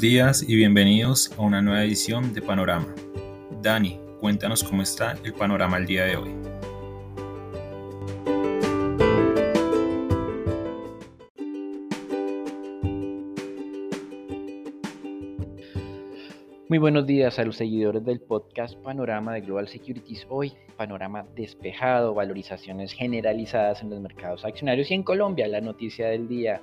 Días y bienvenidos a una nueva edición de Panorama. Dani, cuéntanos cómo está el panorama el día de hoy. Muy buenos días a los seguidores del podcast Panorama de Global Securities. Hoy, panorama despejado, valorizaciones generalizadas en los mercados accionarios y en Colombia, la noticia del día,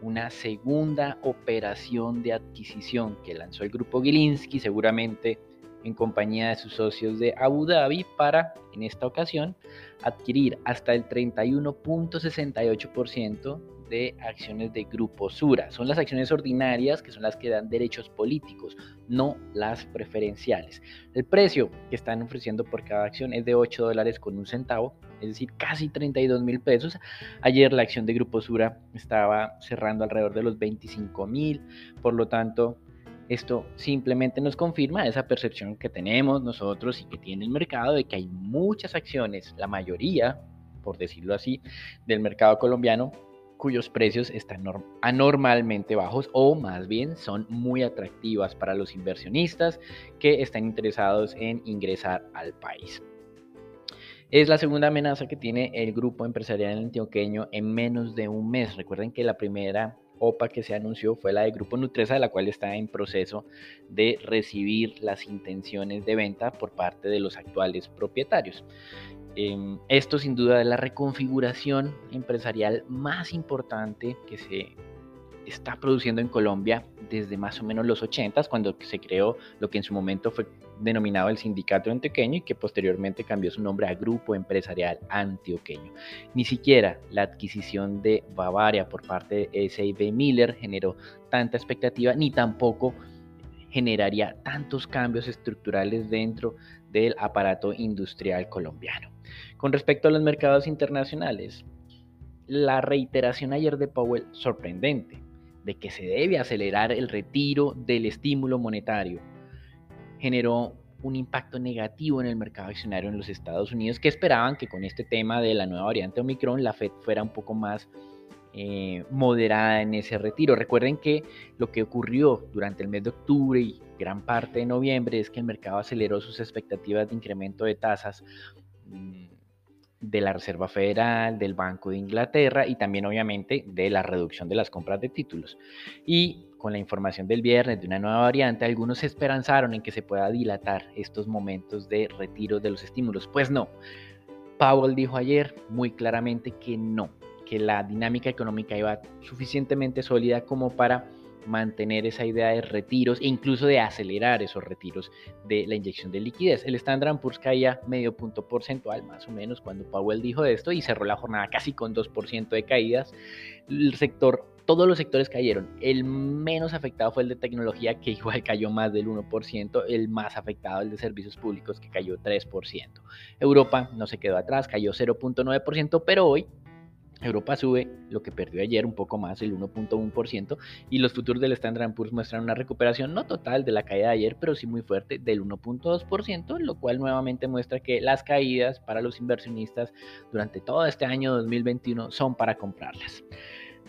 una segunda operación de adquisición que lanzó el grupo Gilinski, seguramente en compañía de sus socios de Abu Dhabi, para, en esta ocasión, adquirir hasta el 31.68% de acciones de Grupo Sura. Son las acciones ordinarias que son las que dan derechos políticos, no las preferenciales. El precio que están ofreciendo por cada acción es de 8 dólares con un centavo, es decir, casi 32 mil pesos. Ayer la acción de Grupo Sura estaba cerrando alrededor de los 25 mil, por lo tanto, esto simplemente nos confirma esa percepción que tenemos nosotros y que tiene el mercado de que hay muchas acciones, la mayoría, por decirlo así, del mercado colombiano cuyos precios están anormalmente bajos o más bien son muy atractivas para los inversionistas que están interesados en ingresar al país. Es la segunda amenaza que tiene el grupo empresarial antioqueño en menos de un mes. Recuerden que la primera OPA que se anunció fue la de Grupo Nutresa, la cual está en proceso de recibir las intenciones de venta por parte de los actuales propietarios. Em, esto sin duda es la reconfiguración empresarial más importante que se está produciendo en Colombia desde más o menos los 80, cuando se creó lo que en su momento fue denominado el Sindicato Antioqueño y que posteriormente cambió su nombre a Grupo Empresarial Antioqueño. Ni siquiera la adquisición de Bavaria por parte de SIB Miller generó tanta expectativa, ni tampoco generaría tantos cambios estructurales dentro del aparato industrial colombiano. Con respecto a los mercados internacionales, la reiteración ayer de Powell sorprendente de que se debe acelerar el retiro del estímulo monetario generó un impacto negativo en el mercado accionario en los Estados Unidos que esperaban que con este tema de la nueva variante Omicron la Fed fuera un poco más eh, moderada en ese retiro. Recuerden que lo que ocurrió durante el mes de octubre y gran parte de noviembre es que el mercado aceleró sus expectativas de incremento de tasas de la Reserva Federal, del Banco de Inglaterra y también obviamente de la reducción de las compras de títulos. Y con la información del viernes de una nueva variante, algunos esperanzaron en que se pueda dilatar estos momentos de retiro de los estímulos. Pues no. Powell dijo ayer muy claramente que no, que la dinámica económica iba suficientemente sólida como para mantener esa idea de retiros e incluso de acelerar esos retiros de la inyección de liquidez. El Standard Poor's caía medio punto porcentual más o menos cuando Powell dijo esto y cerró la jornada casi con 2% de caídas. El sector todos los sectores cayeron. El menos afectado fue el de tecnología, que igual cayó más del 1%. El más afectado el de servicios públicos, que cayó 3%. Europa no se quedó atrás, cayó 0.9%, pero hoy Europa sube lo que perdió ayer un poco más, el 1.1%, y los futuros del Standard Poor's muestran una recuperación no total de la caída de ayer, pero sí muy fuerte del 1.2%, lo cual nuevamente muestra que las caídas para los inversionistas durante todo este año 2021 son para comprarlas.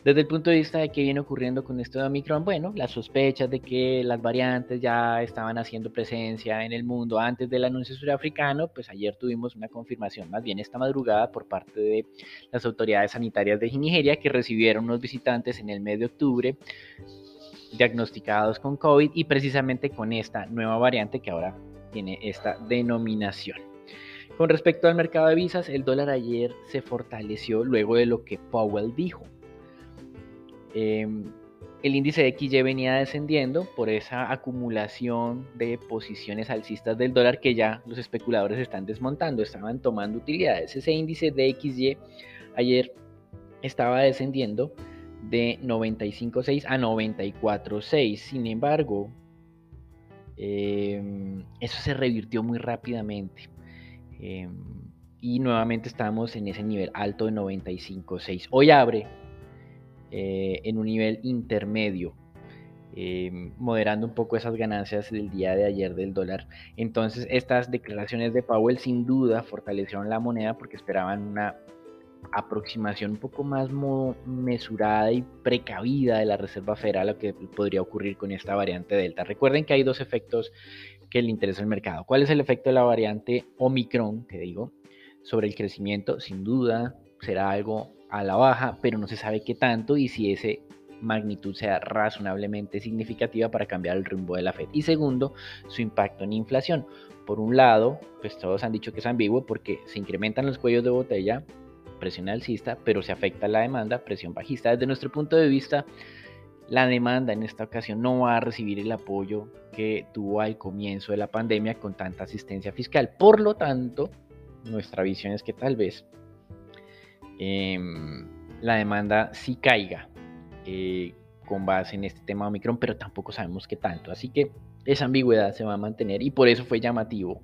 Desde el punto de vista de qué viene ocurriendo con esto de Omicron, bueno, las sospechas de que las variantes ya estaban haciendo presencia en el mundo antes del anuncio surafricano, pues ayer tuvimos una confirmación, más bien esta madrugada, por parte de las autoridades sanitarias de Nigeria que recibieron unos visitantes en el mes de octubre diagnosticados con COVID y precisamente con esta nueva variante que ahora tiene esta denominación. Con respecto al mercado de visas, el dólar ayer se fortaleció luego de lo que Powell dijo. Em, el índice de XY venía descendiendo por esa acumulación de posiciones alcistas del dólar que ya los especuladores están desmontando, estaban tomando utilidades. Ese índice de XY ayer estaba descendiendo de 95.6 a 94.6. Sin embargo, em, eso se revirtió muy rápidamente. Em, y nuevamente estamos en ese nivel alto de 95.6. Hoy abre eh, en un nivel intermedio, eh, moderando un poco esas ganancias del día de ayer del dólar. Entonces estas declaraciones de Powell sin duda fortalecieron la moneda porque esperaban una aproximación un poco más mesurada y precavida de la Reserva Federal a lo que podría ocurrir con esta variante Delta. Recuerden que hay dos efectos que le interesa al mercado. ¿Cuál es el efecto de la variante Omicron, que digo, sobre el crecimiento? Sin duda será algo a la baja, pero no se sabe qué tanto y si ese magnitud sea razonablemente significativa para cambiar el rumbo de la Fed. Y segundo, su impacto en inflación. Por un lado, pues todos han dicho que es ambiguo porque se incrementan los cuellos de botella, presión alcista, pero se afecta la demanda, presión bajista. Desde nuestro punto de vista, la demanda en esta ocasión no va a recibir el apoyo que tuvo al comienzo de la pandemia con tanta asistencia fiscal. Por lo tanto, nuestra visión es que tal vez em, la demanda sí caiga eh, con base en este tema Omicron, pero tampoco sabemos qué tanto. Así que esa ambigüedad se va a mantener y por eso fue llamativo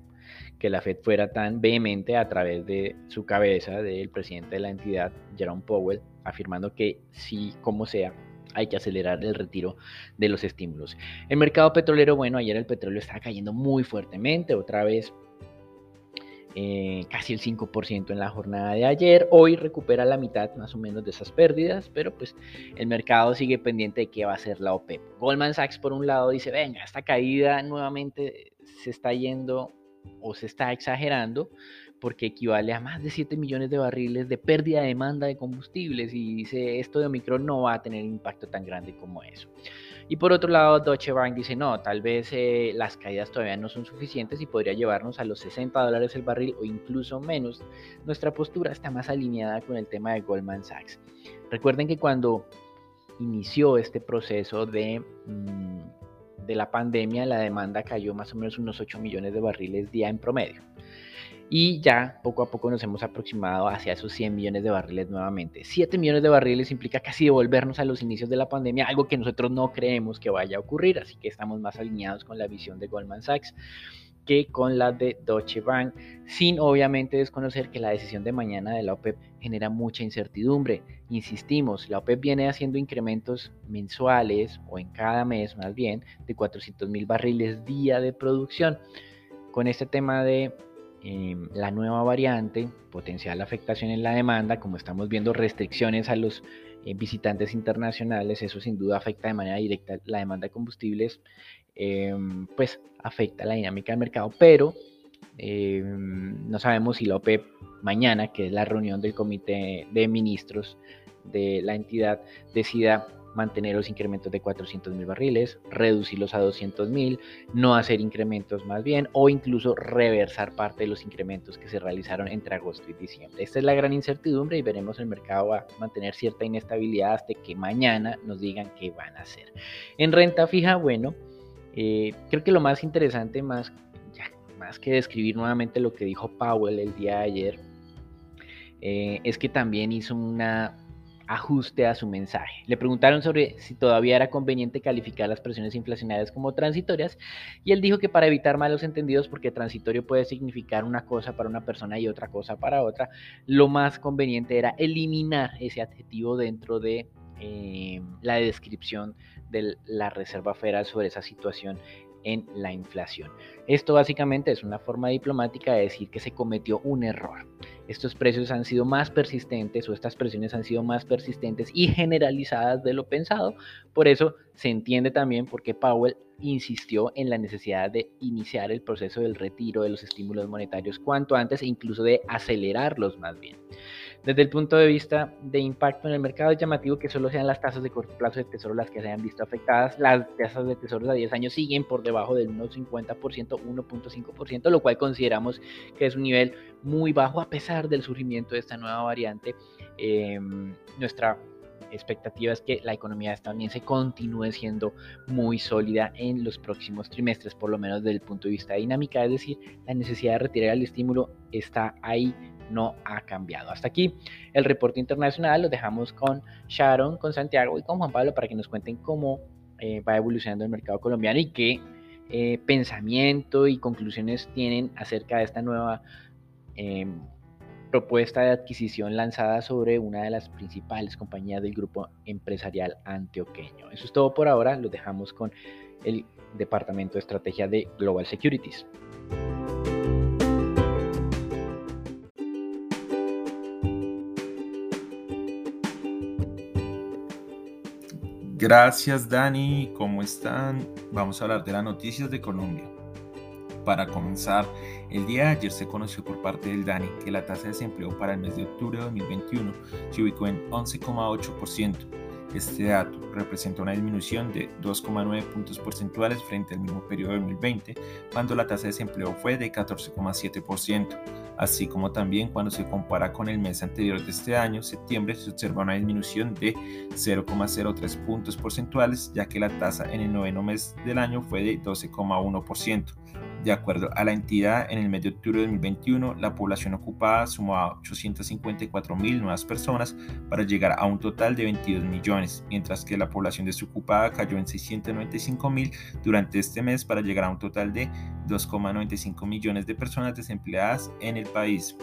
que la Fed fuera tan vehemente a través de su cabeza, del presidente de la entidad, Jerome Powell, afirmando que sí, como sea, hay que acelerar el retiro de los estímulos. El mercado petrolero, bueno, ayer el petróleo está cayendo muy fuertemente, otra vez eh, casi el 5% en la jornada de ayer. Hoy recupera la mitad más o menos de esas pérdidas, pero pues el mercado sigue pendiente de qué va a hacer la OPEP. Goldman Sachs por un lado dice, venga, esta caída nuevamente se está yendo o se está exagerando porque equivale a más de 7 millones de barriles de pérdida de demanda de combustibles y dice esto de Omicron no va a tener un impacto tan grande como eso. Y por otro lado, Deutsche Bank dice, no, tal vez eh, las caídas todavía no son suficientes y podría llevarnos a los 60 dólares el barril o incluso menos. Nuestra postura está más alineada con el tema de Goldman Sachs. Recuerden que cuando inició este proceso de... Mm, de la pandemia, la demanda cayó más o menos unos 8 millones de barriles día en promedio. Y ya poco a poco nos hemos aproximado hacia esos 100 millones de barriles nuevamente. 7 millones de barriles implica casi devolvernos a los inicios de la pandemia, algo que nosotros no creemos que vaya a ocurrir, así que estamos más alineados con la visión de Goldman Sachs que con la de Deutsche Bank, sin obviamente desconocer que la decisión de mañana de la OPEP genera mucha incertidumbre. Insistimos, la OPEP viene haciendo incrementos mensuales o en cada mes más bien de 400 mil barriles día de producción. Con este tema de em, la nueva variante, potencial afectación en la demanda, como estamos viendo restricciones a los eh, visitantes internacionales, eso sin duda afecta de manera directa la demanda de combustibles Em, pues afecta la dinámica del mercado, pero em, no sabemos si la OPEP mañana, que es la reunión del comité de ministros de la entidad, decida mantener los incrementos de 400 mil barriles, reducirlos a 200 mil, no hacer incrementos más bien, o incluso reversar parte de los incrementos que se realizaron entre agosto y diciembre. Esta es la gran incertidumbre y veremos el mercado va a mantener cierta inestabilidad hasta que mañana nos digan qué van a hacer. En renta fija, bueno, eh, creo que lo más interesante, más, más que describir nuevamente lo que dijo Powell el día de ayer, eh, es que también hizo un ajuste a su mensaje. Le preguntaron sobre si todavía era conveniente calificar las presiones inflacionarias como transitorias y él dijo que para evitar malos entendidos, porque transitorio puede significar una cosa para una persona y otra cosa para otra, lo más conveniente era eliminar ese adjetivo dentro de eh, la descripción de la Reserva Federal sobre esa situación en la inflación. Esto básicamente es una forma diplomática de decir que se cometió un error. Estos precios han sido más persistentes o estas presiones han sido más persistentes y generalizadas de lo pensado. Por eso se entiende también por qué Powell insistió en la necesidad de iniciar el proceso del retiro de los estímulos monetarios cuanto antes e incluso de acelerarlos más bien. Desde el punto de vista de impacto en el mercado es llamativo que solo sean las tasas de corto plazo de tesoro las que se hayan visto afectadas. Las tasas de tesoro a 10 años siguen por debajo del 1,50%, 1.5%, lo cual consideramos que es un nivel muy bajo a pesar del surgimiento de esta nueva variante. Em, nuestra expectativa es que la economía estadounidense continúe siendo muy sólida en los próximos trimestres, por lo menos desde el punto de vista dinámica, es decir, la necesidad de retirar el estímulo está ahí no ha cambiado. Hasta aquí el reporte internacional, lo dejamos con Sharon, con Santiago y con Juan Pablo para que nos cuenten cómo eh, va evolucionando el mercado colombiano y qué eh, pensamiento y conclusiones tienen acerca de esta nueva em, propuesta de adquisición lanzada sobre una de las principales compañías del grupo empresarial antioqueño. Eso es todo por ahora, lo dejamos con el Departamento de Estrategia de Global Securities. Gracias Dani, ¿cómo están? Vamos a hablar de las noticias de Colombia. Para comenzar, el día de ayer se conoció por parte del DANI que la tasa de desempleo para el mes de octubre de 2021 se ubicó en 11,8%. Este dato representa una disminución de 2,9 puntos porcentuales frente al mismo periodo de 2020, cuando la tasa de desempleo fue de 14,7%, así como también cuando se compara con el mes anterior de este año, septiembre, se observa una disminución de 0,03 puntos porcentuales, ya que la tasa en el noveno mes del año fue de 12,1%. De acuerdo a la entidad, en el mes de octubre de 2021, la población ocupada sumaba 854 mil nuevas personas para llegar a un total de 22 millones, mientras que la población desocupada cayó en 695 mil durante este mes para llegar a un total de 2,95 millones de personas desempleadas en el país.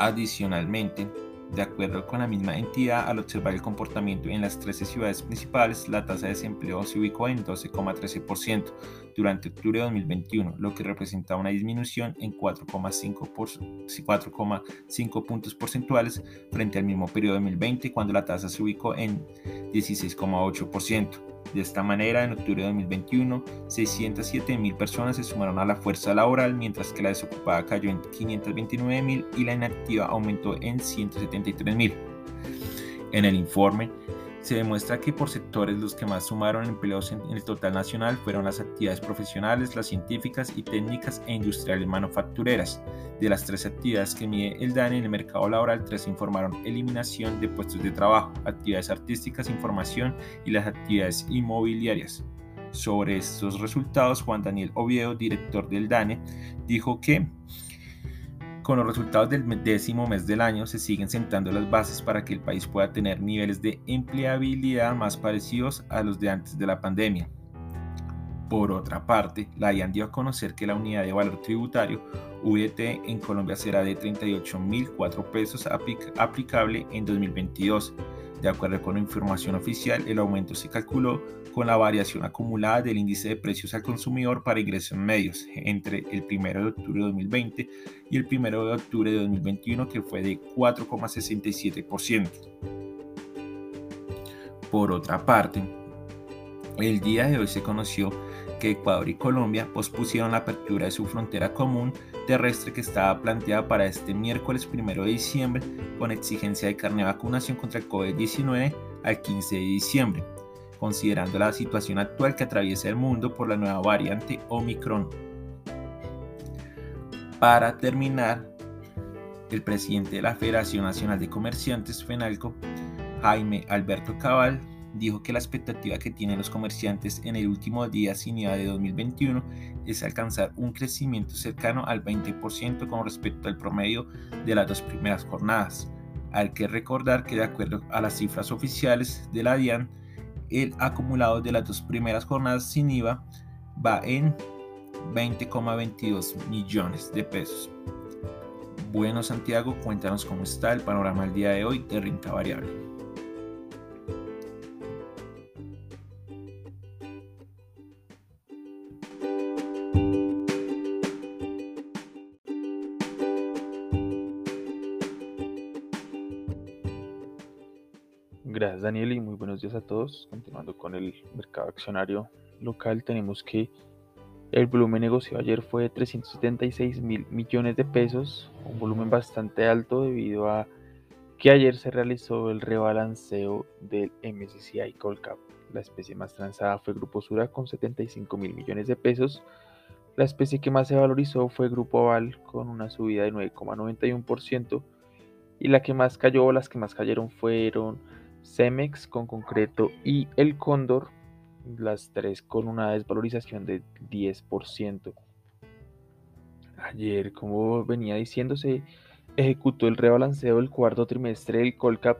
Adicionalmente, de acuerdo con la misma entidad, al observar el comportamiento en las 13 ciudades principales, la tasa de desempleo se ubicó en 12,13% durante octubre de 2021, lo que representa una disminución en 4,5 puntos porcentuales frente al mismo periodo de 2020, cuando la tasa se ubicó en 16,8%. De esta manera, en octubre de 2021, 607 mil personas se sumaron a la fuerza laboral, mientras que la desocupada cayó en 529 mil y la inactiva aumentó en 173 mil. En el informe, se demuestra que por sectores los que más sumaron empleos en el total nacional fueron las actividades profesionales, las científicas y técnicas e industriales manufactureras. De las tres actividades que mide el DANE en el mercado laboral, tres informaron eliminación de puestos de trabajo, actividades artísticas, información y las actividades inmobiliarias. Sobre estos resultados, Juan Daniel Oviedo, director del DANE, dijo que con los resultados del décimo mes del año se siguen sentando las bases para que el país pueda tener niveles de empleabilidad más parecidos a los de antes de la pandemia. Por otra parte, la IAN dio a conocer que la unidad de valor tributario VT en Colombia será de 38.004 pesos aplicable en 2022. De acuerdo con la información oficial, el aumento se calculó con la variación acumulada del índice de precios al consumidor para ingresos medios entre el 1 de octubre de 2020 y el 1 de octubre de 2021 que fue de 4,67%. Por otra parte, el día de hoy se conoció que Ecuador y Colombia pospusieron la apertura de su frontera común terrestre que estaba planteada para este miércoles 1 de diciembre con exigencia de carne de vacunación contra el COVID-19 al 15 de diciembre considerando la situación actual que atraviesa el mundo por la nueva variante Omicron. Para terminar, el presidente de la Federación Nacional de Comerciantes, FENALCO, Jaime Alberto Cabal, dijo que la expectativa que tienen los comerciantes en el último día sin IVA de 2021 es alcanzar un crecimiento cercano al 20% con respecto al promedio de las dos primeras jornadas. Hay que recordar que de acuerdo a las cifras oficiales de la DIAN, el acumulado de las dos primeras jornadas sin IVA va en 20,22 millones de pesos. Bueno Santiago, cuéntanos cómo está el panorama el día de hoy de renta variable. Gracias Daniel y muy buenos días a todos. Continuando con el mercado accionario local, tenemos que el volumen negociado ayer fue de 376 mil millones de pesos, un volumen bastante alto debido a que ayer se realizó el rebalanceo del MSCI Colcap. La especie más transada fue Grupo Sura con 75 mil millones de pesos. La especie que más se valorizó fue Grupo Aval con una subida de 9,91% y la que más cayó, las que más cayeron fueron Cemex con concreto y el Cóndor, las tres con una desvalorización de 10%. Ayer, como venía diciéndose, ejecutó el rebalanceo del cuarto trimestre del Colcap,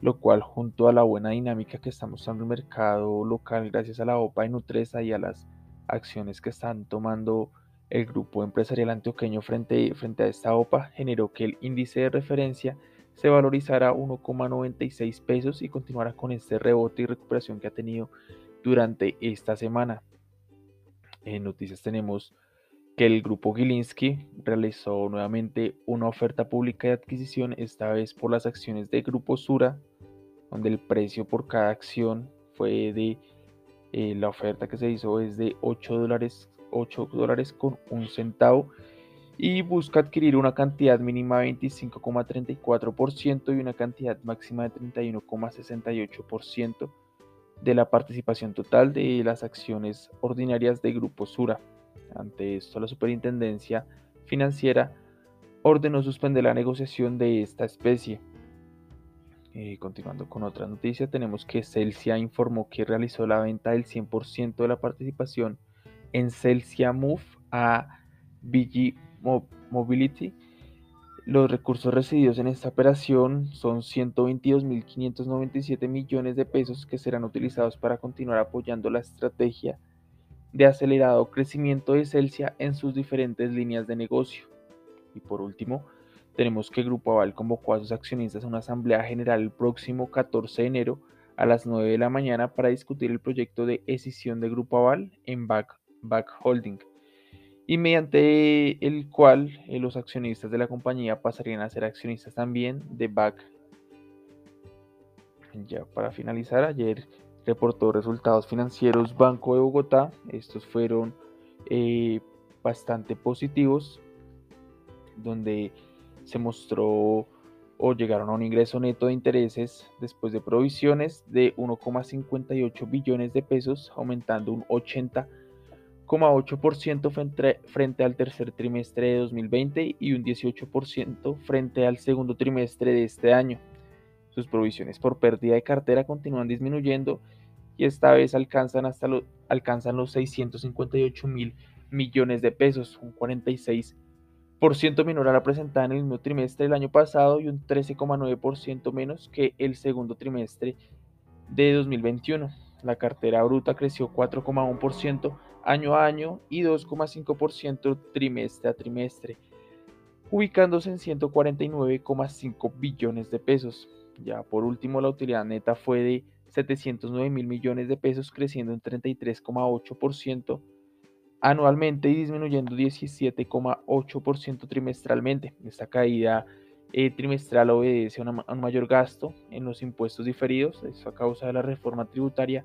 lo cual junto a la buena dinámica que está mostrando el mercado local gracias a la OPA y Nutresa y a las acciones que están tomando el grupo empresarial antioqueño frente, frente a esta OPA, generó que el índice de referencia se valorizará 1,96 pesos y continuará con este rebote y recuperación que ha tenido durante esta semana. En noticias tenemos que el grupo Gilinski realizó nuevamente una oferta pública de adquisición, esta vez por las acciones de Grupo Sura, donde el precio por cada acción fue de, eh, la oferta que se hizo es de 8 dólares, 8 dólares con un centavo y busca adquirir una cantidad mínima de 25,34% y una cantidad máxima de 31,68% de la participación total de las acciones ordinarias de Grupo Sura. Ante esto, la Superintendencia Financiera ordenó suspender la negociación de esta especie. Eh, continuando con otra noticia, tenemos que Celsia informó que realizó la venta del 100% de la participación en Celsia Move a BG Mobility. Los recursos recibidos en esta operación son 122.597 millones de pesos que serán utilizados para continuar apoyando la estrategia de acelerado crecimiento de Celsia en sus diferentes líneas de negocio. Y por último, tenemos que Grupo Aval convocó a sus accionistas a una asamblea general el próximo 14 de enero a las 9 de la mañana para discutir el proyecto de escisión de Grupo Aval en Back, Back Holding y mediante el cual eh, los accionistas de la compañía pasarían a ser accionistas también de Back. Ya para finalizar, ayer reportó resultados financieros Banco de Bogotá. Estos fueron eh, bastante positivos, donde se mostró o llegaron a un ingreso neto de intereses después de provisiones de 1,58 billones de pesos, aumentando un 80,8% frente, frente al tercer trimestre de 2020 y un 18% frente al segundo trimestre de este año. Sus provisiones por pérdida de cartera continúan disminuyendo y esta vez alcanzan, hasta alcanzan los 658 mil millones de pesos, un 46% menor a la presentada en el mismo trimestre del año pasado y un 13,9% menos que el segundo trimestre de 2021. La cartera bruta creció 4,1% año a año y 2,5% trimestre a trimestre, ubicándose en 149,5 billones de pesos. Ya por último, la utilidad neta fue de 709 mil millones de pesos, creciendo en 33,8% anualmente y disminuyendo 17,8% trimestralmente. Esta caída eh, trimestral obedece a, un mayor gasto en los impuestos diferidos, eso a causa de la reforma tributaria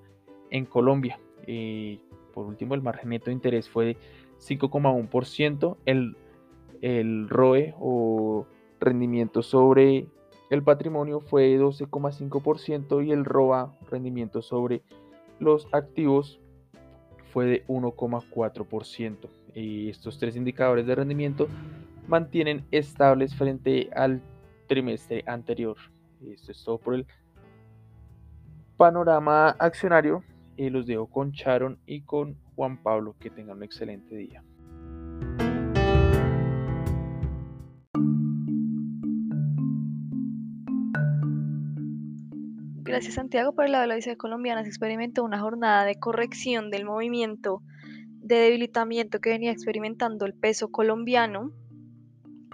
en Colombia. Eh, por último, el margen neto de interés fue de 5,1%, el, el ROE o rendimiento sobre el patrimonio fue de 12,5% y el ROA, rendimiento sobre los activos, fue de 1,4%. Y estos tres indicadores de rendimiento mantienen estables frente al trimestre anterior. Esto es todo por el panorama accionario. Y los dejo con Charon y con Juan Pablo. Que tengan un excelente día. Gracias Santiago por la Visa colombiana se experimentó una jornada de corrección del movimiento de debilitamiento que venía experimentando el peso colombiano.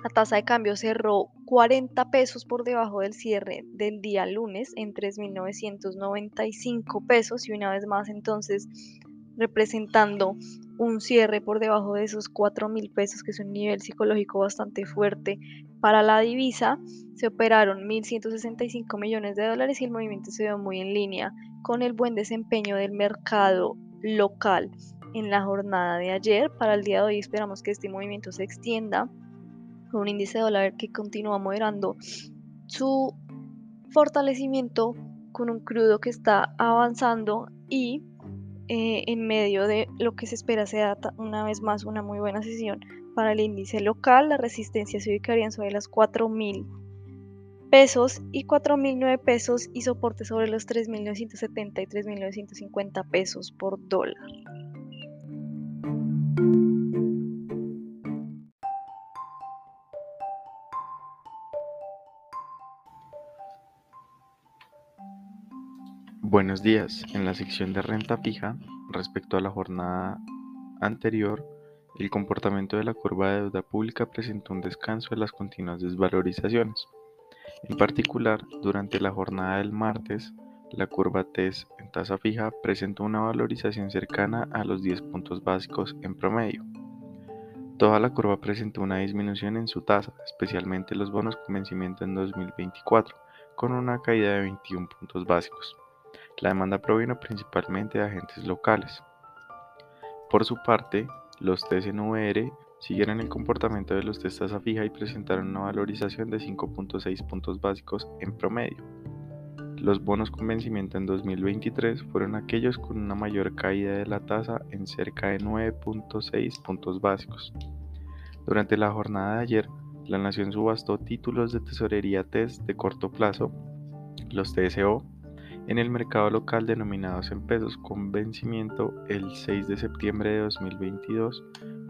La tasa de cambio cerró 40 pesos por debajo del cierre del día lunes en 3.995 pesos y una vez más entonces representando un cierre por debajo de esos 4 mil pesos, que es un nivel psicológico bastante fuerte para la divisa. Se operaron 1.165 millones de dólares y el movimiento se dio muy en línea con el buen desempeño del mercado local en la jornada de ayer. Para el día de hoy esperamos que este movimiento se extienda con un índice de dólar que continúa moderando su fortalecimiento con un crudo que está avanzando y eh, en medio de lo que se espera sea una vez más una muy buena sesión para el índice local. La resistencia se ubicaría sobre las 4.000 pesos y 4.009 pesos y soporte sobre los 3.970 y 3.950 pesos por dólar. Buenos días. En la sección de renta fija, respecto a la jornada anterior, el comportamiento de la curva de deuda pública presentó un descanso en las continuas desvalorizaciones. En particular, durante la jornada del martes, la curva TES en tasa fija presentó una valorización cercana a los 10 puntos básicos en promedio. Toda la curva presentó una disminución en su tasa, especialmente los bonos con vencimiento en 2024 con una caída de 21 puntos básicos. La demanda provino principalmente de agentes locales. Por su parte, los TSNVR siguieron el comportamiento de los test tasa fija y presentaron una valorización de 5.6 puntos básicos en promedio. Los bonos con vencimiento en 2023 fueron aquellos con una mayor caída de la tasa en cerca de 9.6 puntos básicos. Durante la jornada de ayer, la Nación subastó títulos de tesorería TES de corto plazo, los TSO, en el mercado local denominados en pesos con vencimiento el 6 de septiembre de 2022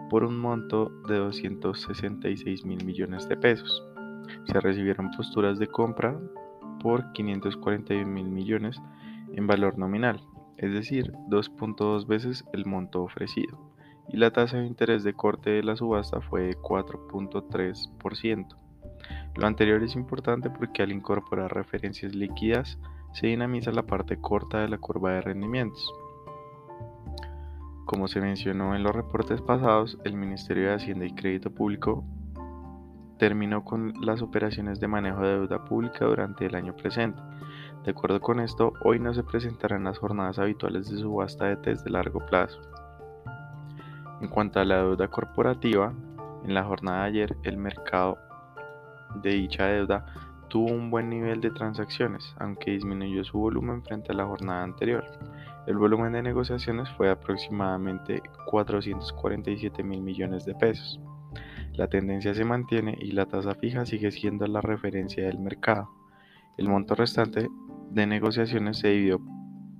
por un monto de 266 mil millones de pesos. Se recibieron posturas de compra por 541 mil millones en valor nominal, es decir, 2.2 veces el monto ofrecido, y la tasa de interés de corte de la subasta fue de 4.3%. Lo anterior es importante porque al incorporar referencias líquidas se dinamiza la parte corta de la curva de rendimientos. Como se mencionó en los reportes pasados, el Ministerio de Hacienda y Crédito Público terminó con las operaciones de manejo de deuda pública durante el año presente. De acuerdo con esto, hoy no se presentarán las jornadas habituales de subasta de test de largo plazo. En cuanto a la deuda corporativa, en la jornada de ayer el mercado de dicha deuda tuvo un buen nivel de transacciones, aunque disminuyó su volumen frente a la jornada anterior. El volumen de negociaciones fue aproximadamente 447 mil millones de pesos. La tendencia se mantiene y la tasa fija sigue siendo la referencia del mercado. El monto restante de negociaciones se dividió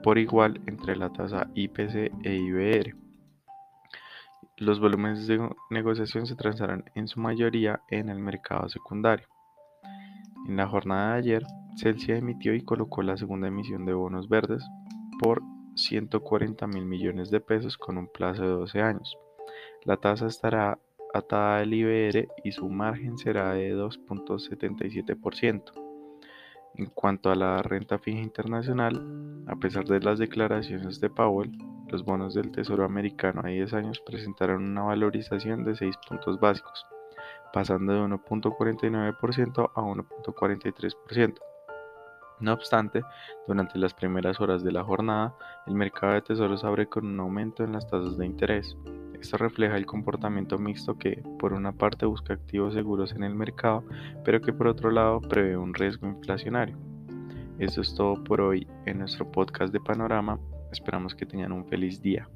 por igual entre la tasa IPC e IBR. Los volúmenes de negociación se transaron en su mayoría en el mercado secundario. En la jornada de ayer, Celsius emitió y colocó la segunda emisión de bonos verdes por 140 mil millones de pesos con un plazo de 12 años. La tasa estará atada al IBR y su margen será de 2.77%. En cuanto a la renta fija internacional, a pesar de las declaraciones de Powell, los bonos del Tesoro americano a 10 años presentaron una valorización de 6 puntos básicos, pasando de 1.49% a 1.43%. No obstante, durante las primeras horas de la jornada, el mercado de tesoros abre con un aumento en las tasas de interés. Esto refleja el comportamiento mixto que, por una parte, busca activos seguros en el mercado, pero que por otro lado prevé un riesgo inflacionario. Esto es todo por hoy en nuestro podcast de Panorama. Esperamos que tengan un feliz día.